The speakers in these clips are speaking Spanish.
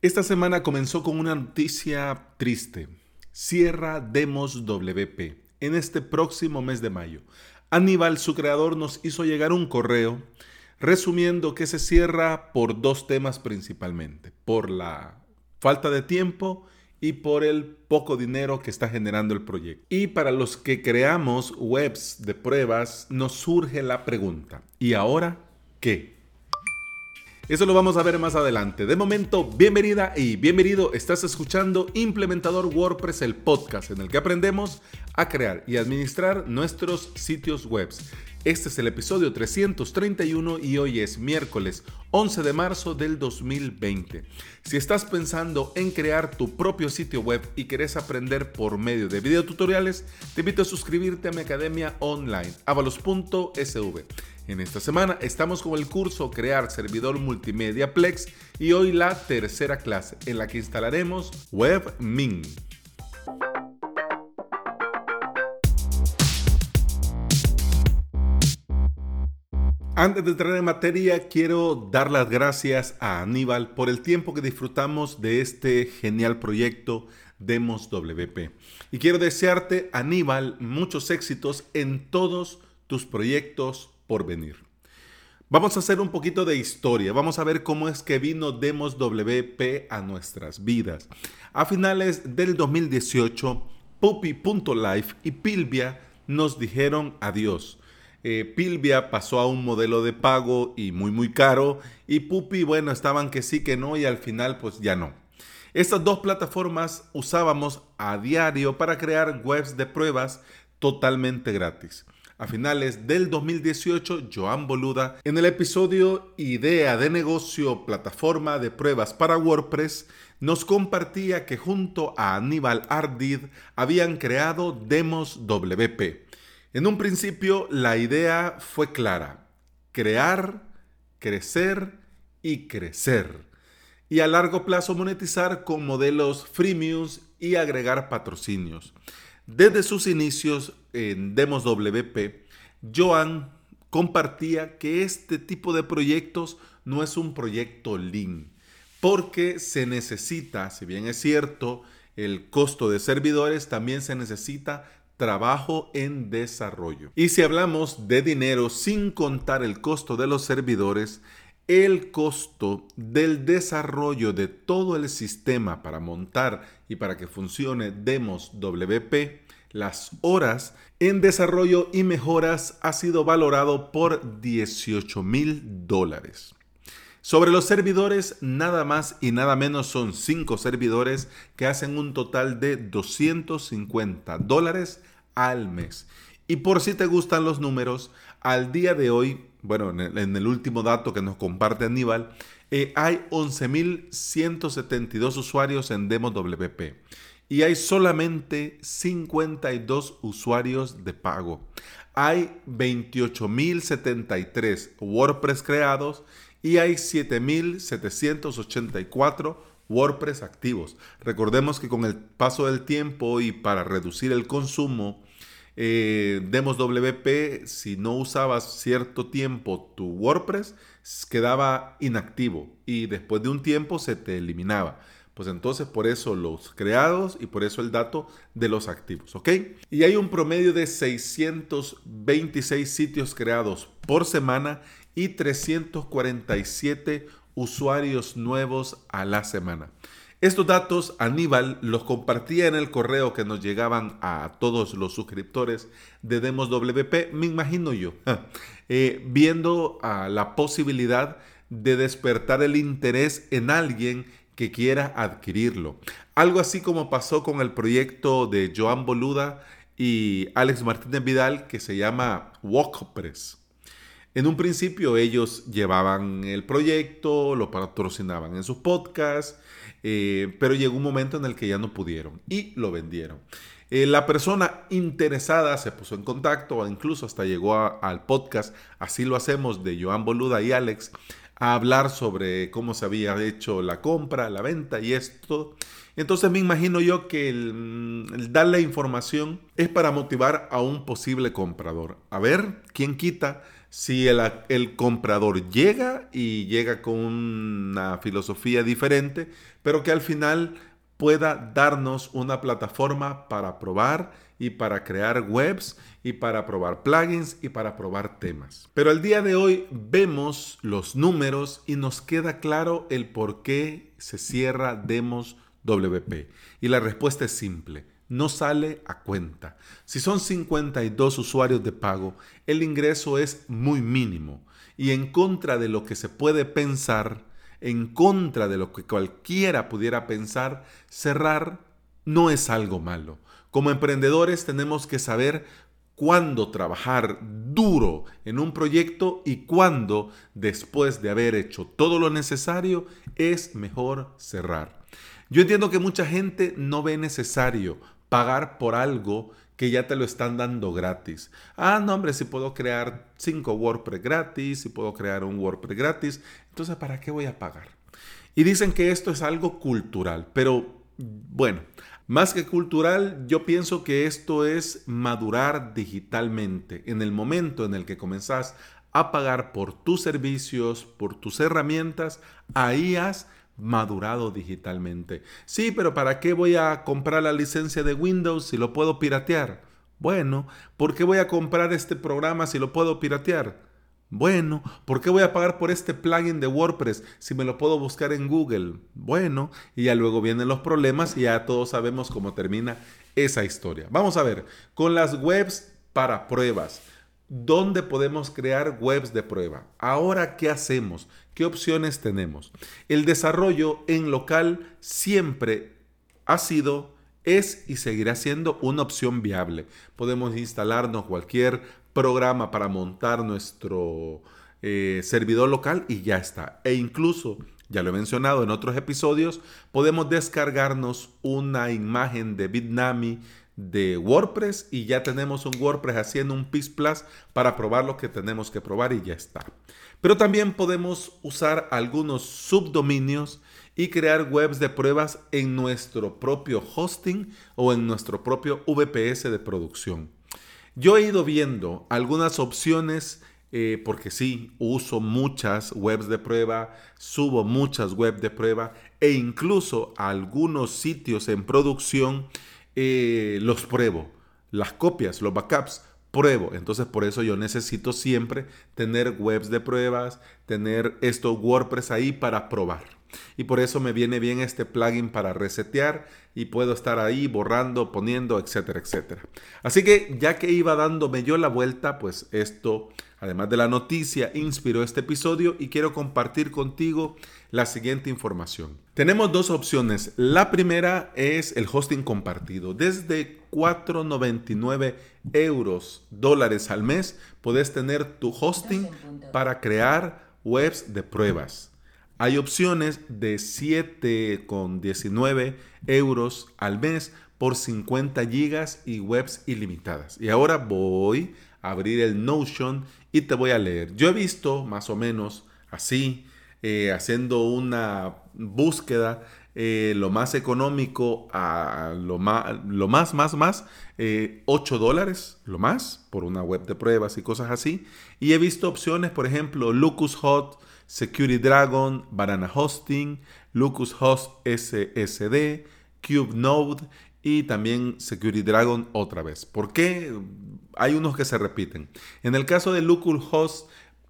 Esta semana comenzó con una noticia triste. Cierra Demos WP en este próximo mes de mayo. Aníbal, su creador, nos hizo llegar un correo resumiendo que se cierra por dos temas principalmente, por la falta de tiempo y por el poco dinero que está generando el proyecto. Y para los que creamos webs de pruebas, nos surge la pregunta, ¿y ahora qué? Eso lo vamos a ver más adelante. De momento, bienvenida y bienvenido. Estás escuchando Implementador WordPress, el podcast en el que aprendemos a crear y administrar nuestros sitios web. Este es el episodio 331 y hoy es miércoles 11 de marzo del 2020. Si estás pensando en crear tu propio sitio web y querés aprender por medio de videotutoriales, te invito a suscribirte a mi academia online, avalos.sv. En esta semana estamos con el curso Crear Servidor Multimedia Plex y hoy la tercera clase en la que instalaremos WebMin. Antes de entrar en materia, quiero dar las gracias a Aníbal por el tiempo que disfrutamos de este genial proyecto Demos WP. Y quiero desearte, Aníbal, muchos éxitos en todos tus proyectos por venir. Vamos a hacer un poquito de historia, vamos a ver cómo es que vino Demos WP a nuestras vidas. A finales del 2018, Puppy.life y Pilvia nos dijeron adiós. Eh, Pilvia pasó a un modelo de pago y muy muy caro y Puppy, bueno, estaban que sí, que no y al final pues ya no. Estas dos plataformas usábamos a diario para crear webs de pruebas totalmente gratis a finales del 2018, Joan Boluda, en el episodio Idea de negocio, plataforma de pruebas para WordPress, nos compartía que junto a Aníbal Ardid habían creado Demos WP. En un principio la idea fue clara, crear, crecer y crecer. Y a largo plazo monetizar con modelos freemiums y agregar patrocinios. Desde sus inicios en Demos WP, Joan compartía que este tipo de proyectos no es un proyecto lean, porque se necesita, si bien es cierto, el costo de servidores, también se necesita trabajo en desarrollo. Y si hablamos de dinero sin contar el costo de los servidores, el costo del desarrollo de todo el sistema para montar y para que funcione Demos WP, las horas en desarrollo y mejoras ha sido valorado por 18 mil dólares. Sobre los servidores, nada más y nada menos son 5 servidores que hacen un total de 250 dólares al mes. Y por si te gustan los números, al día de hoy bueno, en el, último dato que nos comparte Aníbal, eh, hay 11.172 usuarios en Demo WP y hay solamente 52 usuarios de pago. Hay 28.073 WordPress creados y hay 7.784 WordPress activos. Recordemos que con el paso del tiempo y para reducir el consumo, eh, Demos WP, si no usabas cierto tiempo tu WordPress, quedaba inactivo y después de un tiempo se te eliminaba. Pues entonces por eso los creados y por eso el dato de los activos, ¿ok? Y hay un promedio de 626 sitios creados por semana y 347 usuarios nuevos a la semana. Estos datos Aníbal los compartía en el correo que nos llegaban a todos los suscriptores de Demos WP, me imagino yo, eh, viendo a la posibilidad de despertar el interés en alguien que quiera adquirirlo. Algo así como pasó con el proyecto de Joan Boluda y Alex Martínez Vidal que se llama WordPress. En un principio ellos llevaban el proyecto, lo patrocinaban en sus podcasts, eh, pero llegó un momento en el que ya no pudieron y lo vendieron. Eh, la persona interesada se puso en contacto, o incluso hasta llegó al podcast, así lo hacemos, de Joan Boluda y Alex, a hablar sobre cómo se había hecho la compra, la venta y esto. Entonces me imagino yo que el, darle información es para motivar a un posible comprador. A ver, ¿quién quita? si el, el, comprador llega y llega con una filosofía diferente, pero que al final pueda darnos una plataforma para probar y para crear webs y para probar plugins y para probar temas. Pero el día de hoy vemos los números y nos queda claro el por qué se cierra Demos WP. Y la respuesta es simple no sale a cuenta. Si son 52 usuarios de pago, el ingreso es muy mínimo y en contra de lo que se puede pensar, en contra de lo que cualquiera pudiera pensar, cerrar no es algo malo. Como emprendedores tenemos que saber cuándo trabajar duro en un proyecto y cuándo, después de haber hecho todo lo necesario, es mejor cerrar. Yo entiendo que mucha gente no ve necesario pagar por algo que ya te lo están dando gratis. Ah, no, hombre, si puedo crear cinco WordPress gratis, si puedo crear un WordPress gratis, entonces ¿para qué voy a pagar? Y dicen que esto es algo cultural, pero bueno, más que cultural, yo pienso que esto es madurar digitalmente. En el momento en el que comenzás a pagar por tus servicios, por tus herramientas, ahí has madurado digitalmente. Sí, pero ¿para qué voy a comprar la licencia de Windows si lo puedo piratear? Bueno, ¿por qué voy a comprar este programa si lo puedo piratear? Bueno, ¿por qué voy a pagar por este plugin de WordPress si me lo puedo buscar en Google? Bueno, y ya luego vienen los problemas y ya todos sabemos cómo termina esa historia. Vamos a ver, con las webs para pruebas. ¿Dónde podemos crear webs de prueba? Ahora, ¿qué hacemos? ¿Qué opciones tenemos? El desarrollo en local siempre ha sido, es y seguirá siendo una opción viable. Podemos instalarnos cualquier programa para montar nuestro eh, servidor local y ya está. E incluso, ya lo he mencionado en otros episodios, podemos descargarnos una imagen de Bitnami de WordPress y ya tenemos un WordPress haciendo un PIS Plus para probar lo que tenemos que probar y ya está. Pero también podemos usar algunos subdominios y crear webs de pruebas en nuestro propio hosting o en nuestro propio VPS de producción. Yo he ido viendo algunas opciones eh, porque sí, uso muchas webs de prueba, subo muchas webs de prueba e incluso algunos sitios en producción eh, los pruebo. Las copias, los backups, pruebo. Entonces por eso yo necesito siempre tener webs de pruebas, tener estos WordPress ahí para probar. Y por eso me viene bien este plugin para resetear y puedo estar ahí borrando, poniendo, etcétera, etcétera. Así que ya que iba dándome yo la vuelta, pues esto, además de la noticia, inspiró este episodio y quiero compartir contigo la siguiente información. Tenemos dos opciones. La primera es el hosting compartido. Desde 4,99 euros dólares al mes puedes tener tu hosting para crear webs de pruebas. Hay opciones de 7,19 euros al mes por 50 gigas y webs ilimitadas. Y ahora voy a abrir el Notion y te voy a leer. Yo he visto más o menos así eh, haciendo una búsqueda eh, lo más económico a lo más, lo más, más, más, 8 eh, dólares, lo más, por una web de pruebas y cosas así. Y he visto opciones, por ejemplo, Lucus Hot, Security Dragon, Banana Hosting, Lucus Host SSD, Cube Node y también Security Dragon otra vez. ¿Por qué? Hay unos que se repiten. En el caso de Lucus Host,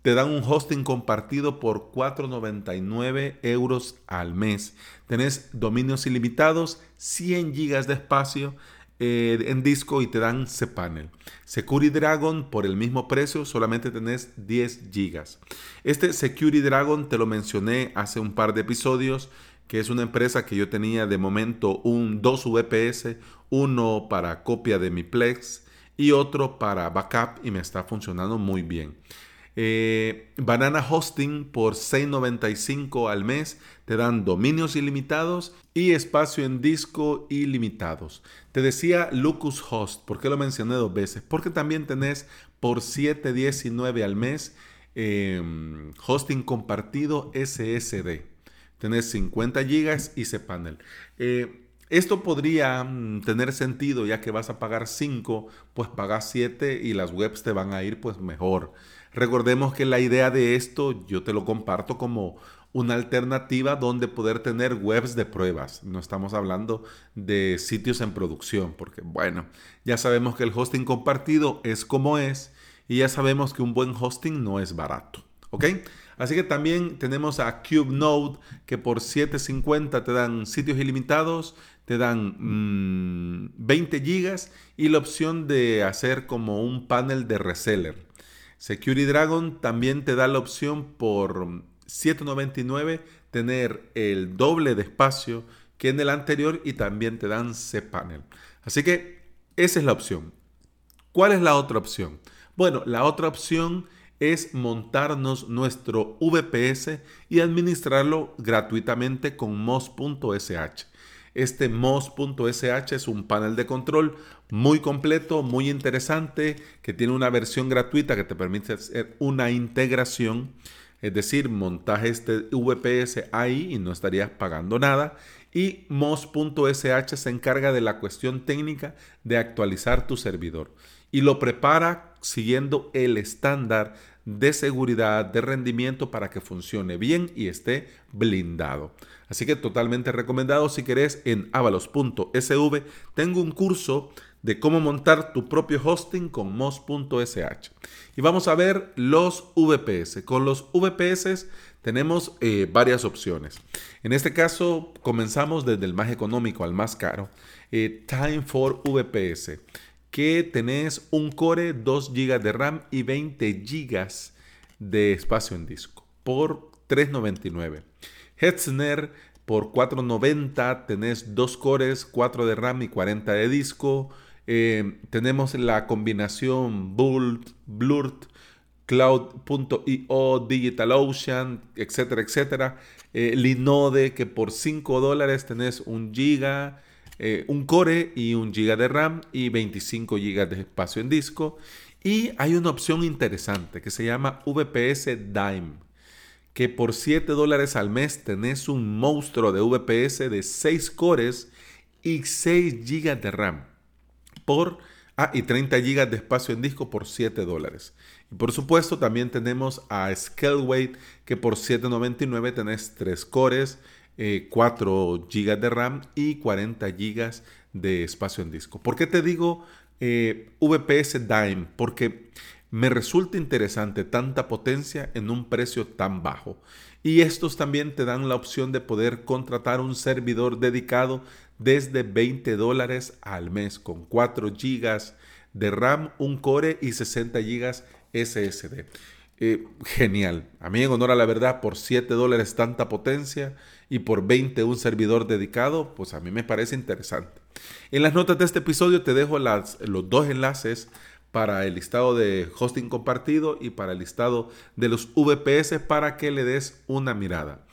te dan un hosting compartido por 4,99 euros al mes. Tenés dominios ilimitados, 100 gigas de espacio eh, en disco y te dan cPanel. Security Dragon por el mismo precio solamente tenés 10 gigas. Este Security Dragon te lo mencioné hace un par de episodios que es una empresa que yo tenía de momento un 2 VPS, uno para copia de mi Plex y otro para backup y me está funcionando muy bien. Eh, Banana Hosting por 6.95 al mes te dan dominios ilimitados y espacio en disco ilimitados. Te decía Lucus Host, ¿por qué lo mencioné dos veces? Porque también tenés por 7.19 al mes em, hosting compartido SSD. Tenés 50 GB y cPanel. Eh, esto podría mm, tener sentido ya que vas a pagar 5, pues pagas 7 y las webs te van a ir pues mejor. Recordemos que la idea de esto yo te lo comparto como una alternativa donde poder tener webs de pruebas. No estamos hablando de sitios en producción, porque bueno, ya sabemos que el hosting compartido es como es y ya sabemos que un buen hosting no es barato. ¿Ok? Así que también tenemos a CubeNode que por 7.50 te dan sitios ilimitados, te dan 20 mm, gigas y la opción de hacer como un panel de reseller. Security Dragon también te da la opción por 7.99 tener el doble de espacio que en el anterior y también te dan cPanel. Así que esa es la opción. ¿Cuál es la otra opción? Bueno, la otra opción es montarnos nuestro VPS y administrarlo gratuitamente con mos.sh. Este mos.sh es un panel de control muy completo, muy interesante, que tiene una versión gratuita que te permite hacer una integración, es decir, montaje este VPS ahí y no estarías pagando nada. Y mos.sh se encarga de la cuestión técnica de actualizar tu servidor y lo prepara siguiendo el estándar de seguridad, de rendimiento para que funcione bien y esté blindado. Así que totalmente recomendado si querés en avalos.sv. Tengo un curso de cómo montar tu propio hosting con mos.sh. Y vamos a ver los VPS. Con los VPS tenemos eh, varias opciones. En este caso comenzamos desde el más económico al más caro. Eh, Time for VPS que tenés un core, 2 GB de RAM y 20 GB de espacio en disco por 399. Hetzner por 490 tenés 2 cores, 4 de RAM y 40 de disco. Eh, tenemos la combinación Blurt, Blurt Cloud.io, DigitalOcean, etcétera, etcétera. Eh, Linode que por 5 dólares tenés un giga eh, un core y un giga de RAM y 25 gigas de espacio en disco. Y hay una opción interesante que se llama VPS Dime, que por 7 dólares al mes tenés un monstruo de VPS de 6 cores y 6 gigas de RAM. Por, ah, y 30 gigas de espacio en disco por 7 dólares. Y por supuesto también tenemos a Scaleway que por 7.99 tenés 3 cores, 4 eh, GB de RAM y 40 GB de espacio en disco. ¿Por qué te digo eh, VPS Dime? Porque me resulta interesante tanta potencia en un precio tan bajo. Y estos también te dan la opción de poder contratar un servidor dedicado desde 20 dólares al mes con 4 GB de RAM, un core y 60 GB SSD. Genial. A mí en honor a la verdad, por 7 dólares tanta potencia y por 20 un servidor dedicado, pues a mí me parece interesante. En las notas de este episodio te dejo los dos enlaces para el listado de hosting compartido y para el listado de los VPS para que le des una mirada.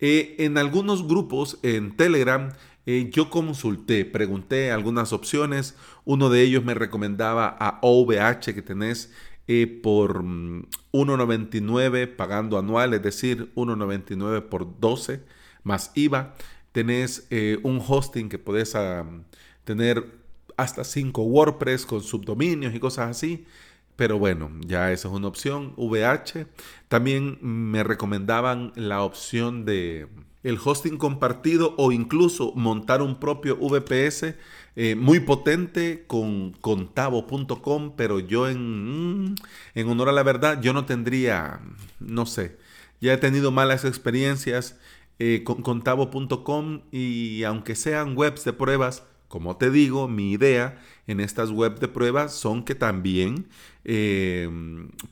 Eh, en algunos grupos en Telegram eh, yo consulté, pregunté algunas opciones. Uno de ellos me recomendaba a OVH que tenés eh, por 1.99 mm, pagando anual, es decir, 1.99 por 12 más IVA. Tenés eh, un hosting que podés ah, tener hasta 5 WordPress con subdominios y cosas así. Pero bueno, ya esa es una opción. VH. También me recomendaban la opción de el hosting compartido o incluso montar un propio VPS eh, muy potente con contavo.com, pero yo en, mm, en honor a la verdad, yo no tendría, no sé, ya he tenido malas experiencias eh, con contavo.com y aunque sean webs de pruebas, como te digo, mi idea en estas webs de pruebas son que también eh,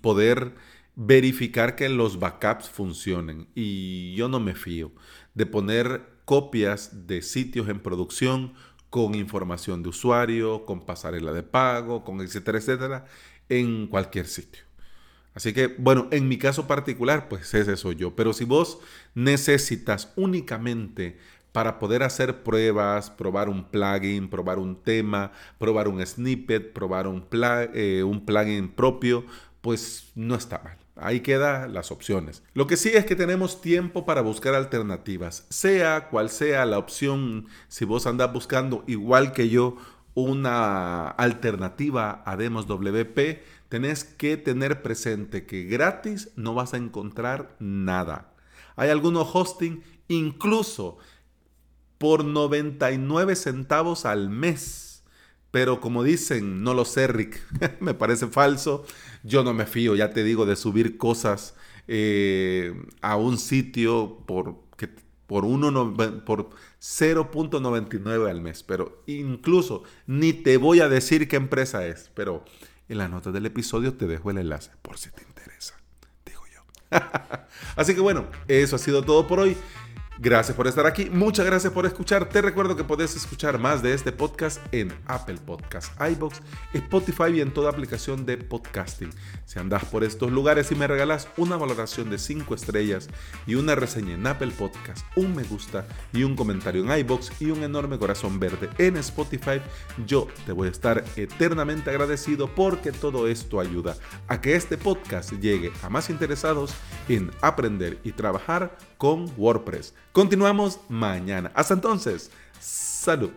poder verificar que los backups funcionen. Y yo no me fío de poner copias de sitios en producción con información de usuario, con pasarela de pago, con etcétera, etcétera, en cualquier sitio. Así que, bueno, en mi caso particular, pues ese soy yo. Pero si vos necesitas únicamente para poder hacer pruebas, probar un plugin, probar un tema, probar un snippet, probar un, eh, un plugin propio, pues no está mal. Ahí quedan las opciones. Lo que sí es que tenemos tiempo para buscar alternativas. Sea cual sea la opción, si vos andás buscando igual que yo una alternativa a Demos WP, tenés que tener presente que gratis no vas a encontrar nada. Hay algunos hosting incluso por 99 centavos al mes. Pero como dicen, no lo sé, Rick, me parece falso. Yo no me fío, ya te digo, de subir cosas eh, a un sitio por, por, por 0.99 al mes. Pero incluso ni te voy a decir qué empresa es. Pero en la nota del episodio te dejo el enlace por si te interesa. Digo yo. Así que bueno, eso ha sido todo por hoy. Gracias por estar aquí, muchas gracias por escuchar. Te recuerdo que puedes escuchar más de este podcast en Apple Podcasts, iBox, Spotify y en toda aplicación de podcasting. Si andas por estos lugares y me regalas una valoración de 5 estrellas y una reseña en Apple Podcasts, un me gusta y un comentario en iBox y un enorme corazón verde en Spotify, yo te voy a estar eternamente agradecido porque todo esto ayuda a que este podcast llegue a más interesados en aprender y trabajar con WordPress. Continuamos mañana. Hasta entonces, salud.